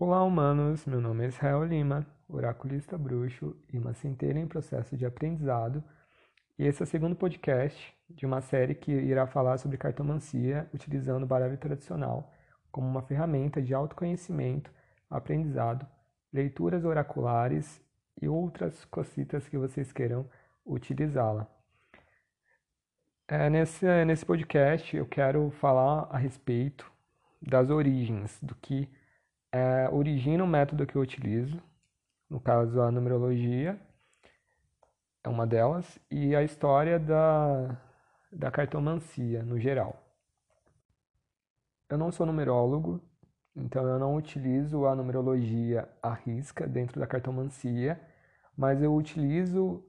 Olá, humanos! Meu nome é Israel Lima, oraculista bruxo e uma centelha em processo de aprendizado. E esse é o segundo podcast de uma série que irá falar sobre cartomancia utilizando o baralho tradicional como uma ferramenta de autoconhecimento, aprendizado, leituras oraculares e outras cositas que vocês queiram utilizá-la. É, nesse, nesse podcast eu quero falar a respeito das origens, do que é, origina o método que eu utilizo, no caso a numerologia é uma delas, e a história da, da cartomancia no geral. Eu não sou numerólogo, então eu não utilizo a numerologia à risca dentro da cartomancia, mas eu utilizo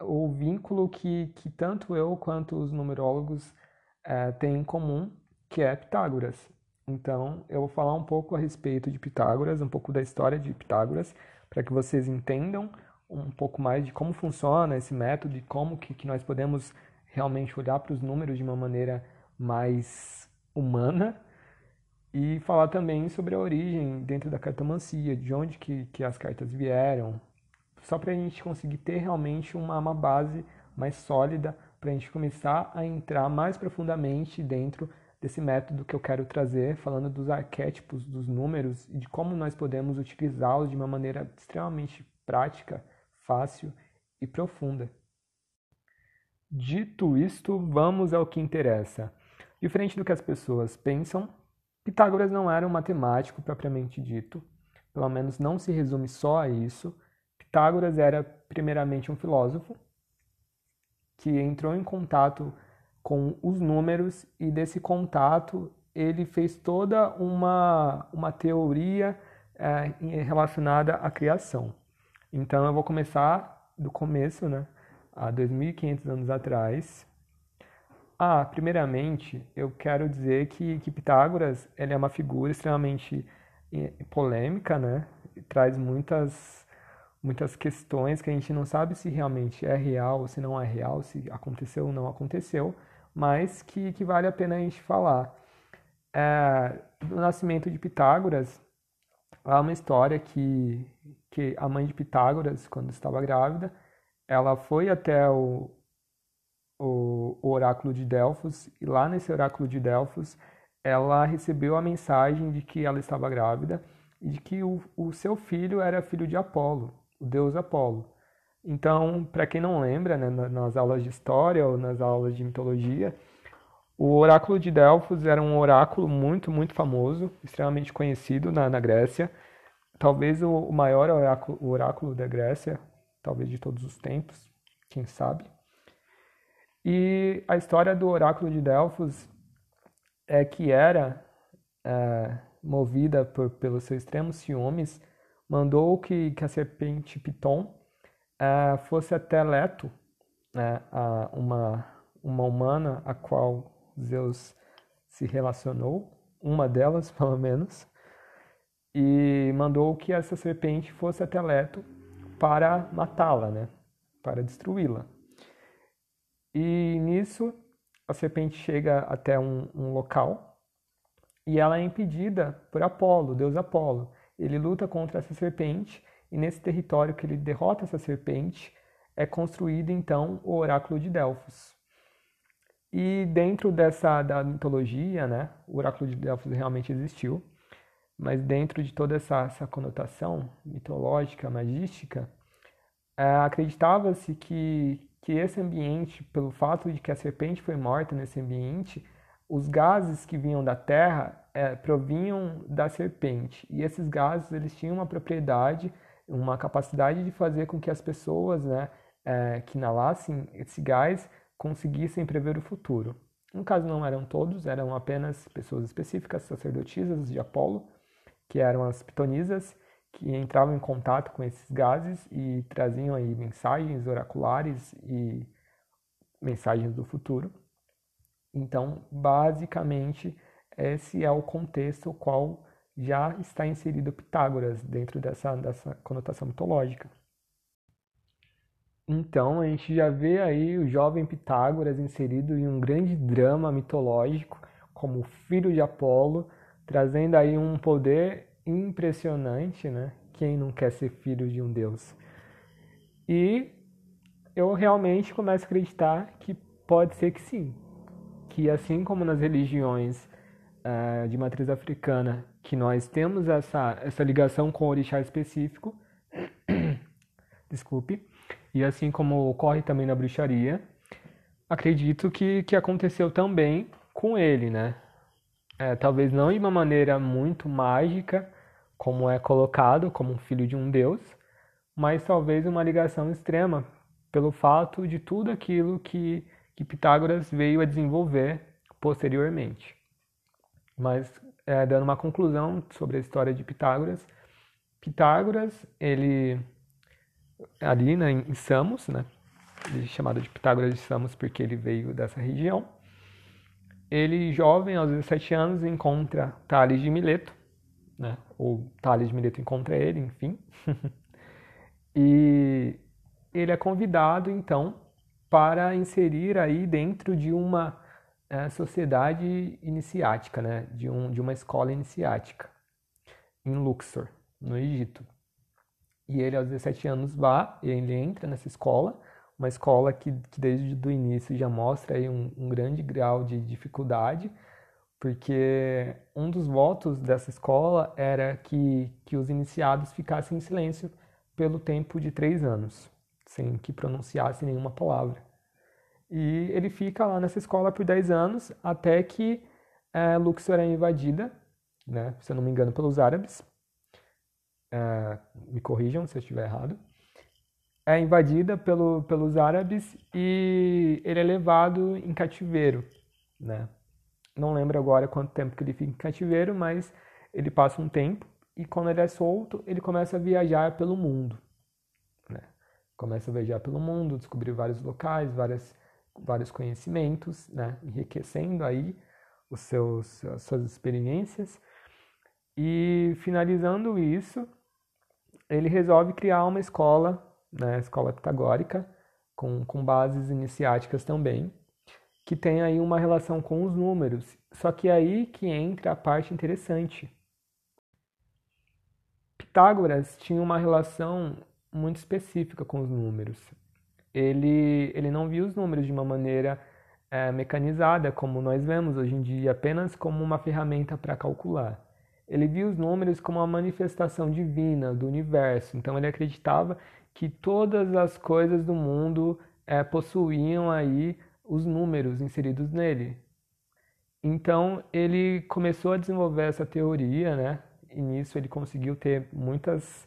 o vínculo que, que tanto eu quanto os numerólogos é, têm em comum, que é Pitágoras. Então, eu vou falar um pouco a respeito de Pitágoras, um pouco da história de Pitágoras, para que vocês entendam um pouco mais de como funciona esse método e como que, que nós podemos realmente olhar para os números de uma maneira mais humana e falar também sobre a origem dentro da cartomancia, de onde que, que as cartas vieram, só para a gente conseguir ter realmente uma, uma base mais sólida para a gente começar a entrar mais profundamente dentro desse método que eu quero trazer, falando dos arquétipos, dos números e de como nós podemos utilizá-los de uma maneira extremamente prática, fácil e profunda. Dito isto, vamos ao que interessa. Diferente do que as pessoas pensam, Pitágoras não era um matemático propriamente dito, pelo menos não se resume só a isso. Pitágoras era primeiramente um filósofo que entrou em contato com os números e desse contato ele fez toda uma, uma teoria é, relacionada à criação. Então eu vou começar do começo, né? Há 2.500 anos atrás. Ah, primeiramente eu quero dizer que, que Pitágoras ele é uma figura extremamente eh, polêmica, né? traz muitas muitas questões que a gente não sabe se realmente é real se não é real, se aconteceu ou não aconteceu, mas que, que vale a pena a gente falar. É, nascimento de Pitágoras, há uma história que, que a mãe de Pitágoras, quando estava grávida, ela foi até o, o, o oráculo de Delfos, e lá nesse oráculo de Delfos, ela recebeu a mensagem de que ela estava grávida e de que o, o seu filho era filho de Apolo, o deus Apolo. Então, para quem não lembra, né, nas aulas de história ou nas aulas de mitologia, o oráculo de Delfos era um oráculo muito, muito famoso, extremamente conhecido na, na Grécia. Talvez o, o maior oráculo, o oráculo da Grécia, talvez de todos os tempos, quem sabe. E a história do oráculo de Delfos é que era é, movida por, pelos seus extremos ciúmes, mandou que, que a serpente Piton é, fosse até Leto, né, uma, uma humana a qual Zeus se relacionou, uma delas pelo menos, e mandou que essa serpente fosse até Leto para matá-la, né, para destruí-la. E nisso a serpente chega até um, um local e ela é impedida por Apolo, deus Apolo. Ele luta contra essa serpente e nesse território que ele derrota essa serpente é construído então o oráculo de Delfos. E dentro dessa da mitologia, né, o oráculo de Delfos realmente existiu, mas dentro de toda essa, essa conotação mitológica, magística, é, acreditava-se que, que esse ambiente, pelo fato de que a serpente foi morta nesse ambiente, os gases que vinham da terra é, provinham da serpente. E esses gases eles tinham uma propriedade uma capacidade de fazer com que as pessoas né, é, que inalassem esse gás conseguissem prever o futuro. No caso, não eram todos, eram apenas pessoas específicas, sacerdotisas de Apolo, que eram as pitonisas, que entravam em contato com esses gases e traziam aí mensagens oraculares e mensagens do futuro. Então, basicamente, esse é o contexto qual já está inserido Pitágoras dentro dessa, dessa conotação mitológica. Então a gente já vê aí o jovem Pitágoras inserido em um grande drama mitológico como filho de Apolo, trazendo aí um poder impressionante, né? Quem não quer ser filho de um Deus? E eu realmente começo a acreditar que pode ser que sim. Que assim como nas religiões uh, de matriz africana, que nós temos essa, essa ligação com o orixá específico, desculpe, e assim como ocorre também na bruxaria, acredito que, que aconteceu também com ele, né? É, talvez não de uma maneira muito mágica, como é colocado, como um filho de um deus, mas talvez uma ligação extrema pelo fato de tudo aquilo que, que Pitágoras veio a desenvolver posteriormente. Mas é, dando uma conclusão sobre a história de Pitágoras, Pitágoras, ele ali né, em Samos, né, é chamado de Pitágoras de Samos porque ele veio dessa região. Ele, jovem, aos 17 anos, encontra Tales de Mileto, né, ou Tales de Mileto encontra ele, enfim. e ele é convidado, então, para inserir aí dentro de uma é, sociedade iniciática, né, de, um, de uma escola iniciática, em Luxor, no Egito. E ele, aos 17 anos, vá, ele entra nessa escola, uma escola que, que desde o início já mostra aí um, um grande grau de dificuldade, porque um dos votos dessa escola era que, que os iniciados ficassem em silêncio pelo tempo de três anos, sem que pronunciasse nenhuma palavra. E ele fica lá nessa escola por 10 anos, até que é, Luxor é invadida, né, se eu não me engano, pelos árabes. É, me corrijam se eu estiver errado. É invadida pelo, pelos árabes e ele é levado em cativeiro. Né? Não lembro agora quanto tempo que ele fica em cativeiro, mas ele passa um tempo e quando ele é solto, ele começa a viajar pelo mundo. Né? Começa a viajar pelo mundo, descobrir vários locais, várias vários conhecimentos, né? enriquecendo aí os seus, as suas experiências. E finalizando isso, ele resolve criar uma escola, né, escola pitagórica, com, com bases iniciáticas também, que tem aí uma relação com os números. Só que é aí que entra a parte interessante. Pitágoras tinha uma relação muito específica com os números ele, ele não viu os números de uma maneira é, mecanizada, como nós vemos hoje em dia, apenas como uma ferramenta para calcular. Ele viu os números como uma manifestação divina do universo, então ele acreditava que todas as coisas do mundo é, possuíam aí os números inseridos nele. Então ele começou a desenvolver essa teoria, né? E nisso ele conseguiu ter muitas,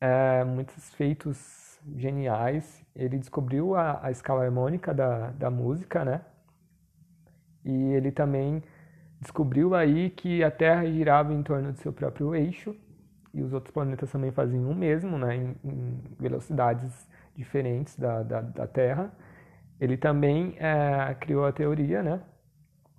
é, muitos feitos geniais. Ele descobriu a, a escala harmônica da, da música, né? E ele também descobriu aí que a Terra girava em torno do seu próprio eixo e os outros planetas também faziam o mesmo, né? Em, em velocidades diferentes da, da, da, Terra. Ele também é, criou a teoria, né?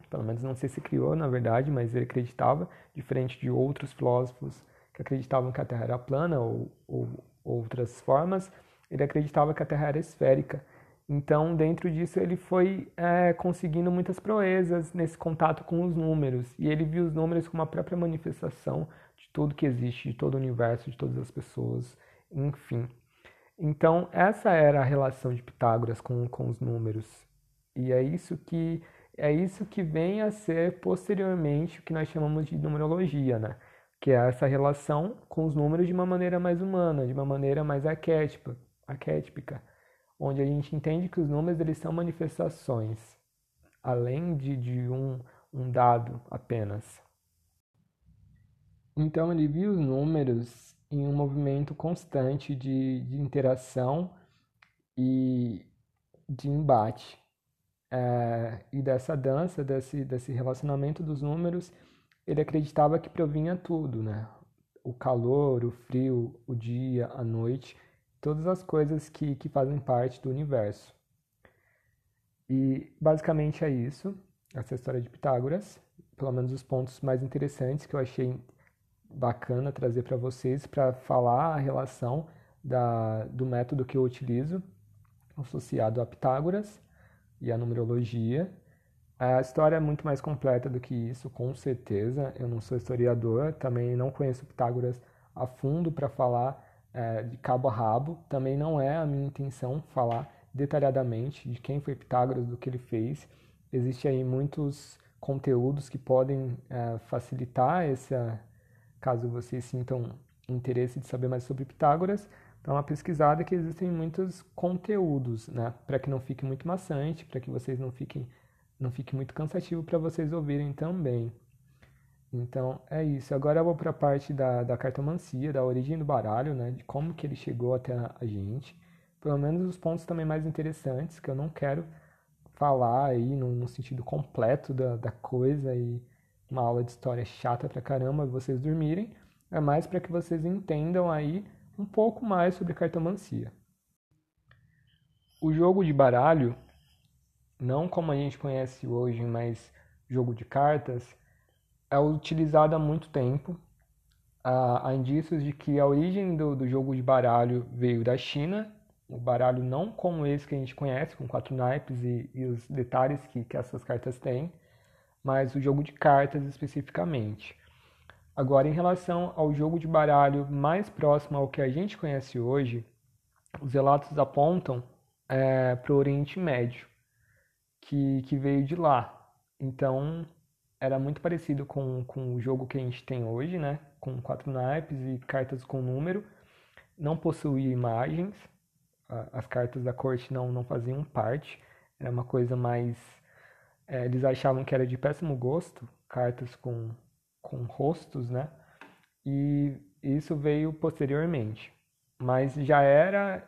Pelo menos não sei se criou, na verdade, mas ele acreditava, diferente de outros filósofos que acreditavam que a Terra era plana ou, ou outras formas, ele acreditava que a Terra era esférica. Então, dentro disso, ele foi é, conseguindo muitas proezas nesse contato com os números. E ele viu os números como a própria manifestação de tudo que existe, de todo o universo, de todas as pessoas, enfim. Então, essa era a relação de Pitágoras com, com os números. E é isso que é isso que vem a ser posteriormente o que nós chamamos de numerologia, né? Que é essa relação com os números de uma maneira mais humana, de uma maneira mais arquétipa, arquétipica, onde a gente entende que os números eles são manifestações, além de, de um, um dado apenas. Então ele viu os números em um movimento constante de, de interação e de embate. É, e dessa dança, desse, desse relacionamento dos números, ele acreditava que provinha tudo, né? O calor, o frio, o dia, a noite todas as coisas que, que fazem parte do universo. E basicamente é isso, essa história de Pitágoras, pelo menos os pontos mais interessantes que eu achei bacana trazer para vocês para falar a relação da, do método que eu utilizo associado a Pitágoras e a numerologia. A história é muito mais completa do que isso, com certeza. Eu não sou historiador, também não conheço Pitágoras a fundo para falar é, de cabo a rabo. Também não é a minha intenção falar detalhadamente de quem foi Pitágoras, do que ele fez. Existem aí muitos conteúdos que podem é, facilitar essa, caso vocês sintam interesse de saber mais sobre Pitágoras. Dá uma pesquisada que existem muitos conteúdos, né? Para que não fique muito maçante, para que vocês não fiquem não fique muito cansativo para vocês ouvirem também. Então é isso. Agora eu vou para a parte da, da cartomancia, da origem do baralho, né? De como que ele chegou até a gente. Pelo menos os pontos também mais interessantes, que eu não quero falar aí no, no sentido completo da, da coisa e uma aula de história chata pra caramba vocês dormirem. É mais para que vocês entendam aí um pouco mais sobre cartomancia. O jogo de baralho não como a gente conhece hoje, mas jogo de cartas, é utilizado há muito tempo. Há, indícios de que a origem do, do jogo de baralho veio da China, o baralho não como esse que a gente conhece, com quatro naipes e, e os detalhes que, que essas cartas têm, mas o jogo de cartas especificamente. Agora, em relação ao jogo de baralho mais próximo ao que a gente conhece hoje, os relatos apontam é, para o Oriente Médio que, que veio de lá. Então, era muito parecido com, com o jogo que a gente tem hoje, né? Com quatro naipes e cartas com número. Não possuía imagens. As cartas da corte não, não faziam parte. Era uma coisa mais... É, eles achavam que era de péssimo gosto, cartas com, com rostos, né? E isso veio posteriormente. Mas já era...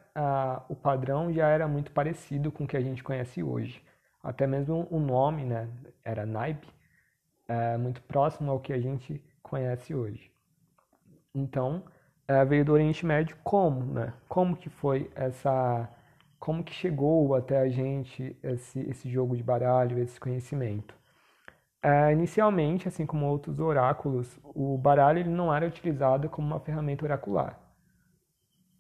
o padrão já era muito parecido com o que a gente conhece hoje até mesmo o nome, né, era naipe, é muito próximo ao que a gente conhece hoje. Então, é, veio do Oriente Médio como, né? Como que foi essa, como que chegou até a gente esse, esse jogo de baralho, esse conhecimento? É, inicialmente, assim como outros oráculos, o baralho ele não era utilizado como uma ferramenta oracular.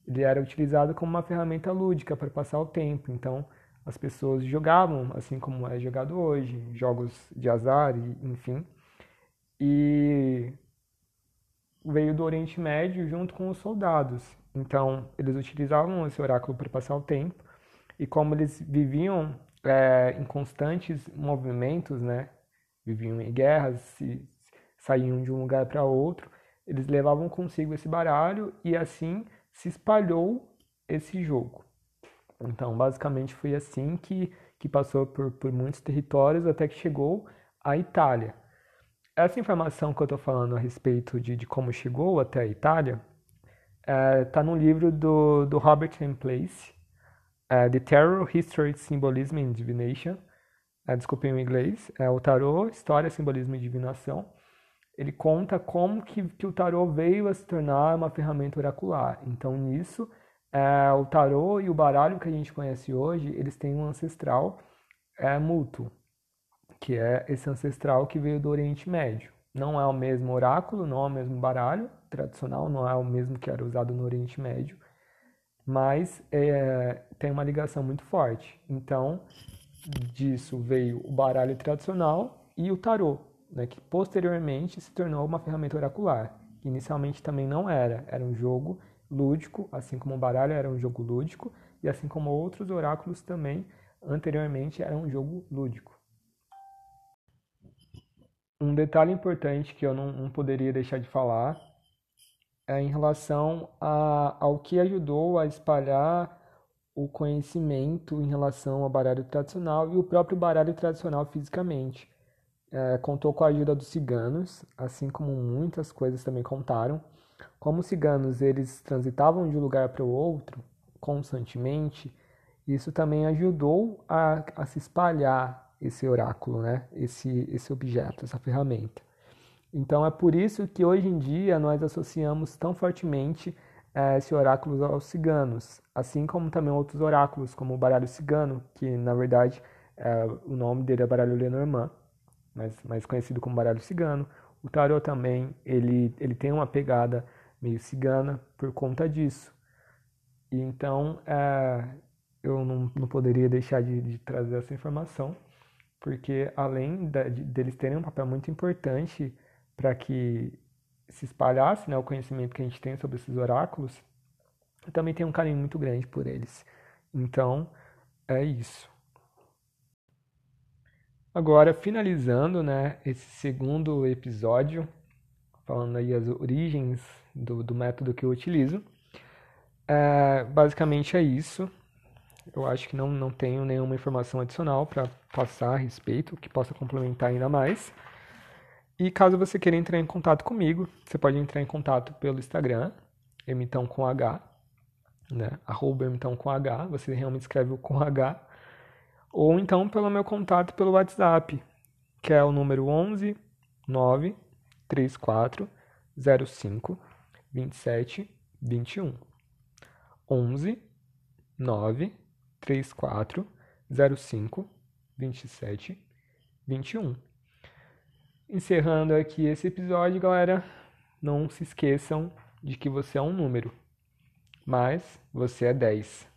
Ele era utilizado como uma ferramenta lúdica para passar o tempo. Então, as pessoas jogavam, assim como é jogado hoje, jogos de azar, enfim. E veio do Oriente Médio junto com os soldados. Então, eles utilizavam esse oráculo para passar o tempo. E como eles viviam é, em constantes movimentos, né? Viviam em guerras, se, saíam de um lugar para outro, eles levavam consigo esse baralho e assim se espalhou esse jogo. Então, basicamente foi assim que, que passou por, por muitos territórios até que chegou à Itália. Essa informação que eu estou falando a respeito de, de como chegou até a Itália está é, tá no livro do, do Robert M. Place, é, The Terror, History, Symbolism and Divination. É, desculpem o inglês. É o Tarot, História, Simbolismo e Divinação. Ele conta como que, que o tarot veio a se tornar uma ferramenta oracular. Então, nisso, é, o tarô e o baralho que a gente conhece hoje, eles têm um ancestral é, mútuo, que é esse ancestral que veio do Oriente Médio. Não é o mesmo oráculo, não é o mesmo baralho tradicional, não é o mesmo que era usado no Oriente Médio, mas é, tem uma ligação muito forte. Então, disso veio o baralho tradicional e o tarô, né, que posteriormente se tornou uma ferramenta oracular. Inicialmente também não era, era um jogo lúdico, assim como o baralho era um jogo lúdico, e assim como outros oráculos também anteriormente eram um jogo lúdico. Um detalhe importante que eu não, não poderia deixar de falar é em relação a, ao que ajudou a espalhar o conhecimento em relação ao baralho tradicional e o próprio baralho tradicional fisicamente. É, contou com a ajuda dos ciganos, assim como muitas coisas também contaram. Como os ciganos eles transitavam de um lugar para o outro constantemente, isso também ajudou a, a se espalhar esse oráculo, né? esse, esse objeto, essa ferramenta. Então é por isso que hoje em dia nós associamos tão fortemente eh, esse oráculo aos ciganos, assim como também outros oráculos, como o baralho cigano, que na verdade eh, o nome dele é baralho Lenormand, mas mais conhecido como baralho cigano. O tarot também ele, ele tem uma pegada meio cigana por conta disso. E então é, eu não, não poderia deixar de, de trazer essa informação. porque além de, deles terem um papel muito importante para que se espalhasse né, o conhecimento que a gente tem sobre esses oráculos, eu também tenho um carinho muito grande por eles. Então, é isso. Agora, finalizando né, esse segundo episódio, falando aí as origens do, do método que eu utilizo, é, basicamente é isso. Eu acho que não, não tenho nenhuma informação adicional para passar a respeito que possa complementar ainda mais. E caso você queira entrar em contato comigo, você pode entrar em contato pelo Instagram, emitão com H, né? Arroba emitão com H, você realmente escreve o com H. Ou então pelo meu contato pelo WhatsApp, que é o número 11 9 34 05 27 21. 11 9 34 05 27 21. Encerrando aqui esse episódio, galera, não se esqueçam de que você é um número, mas você é 10.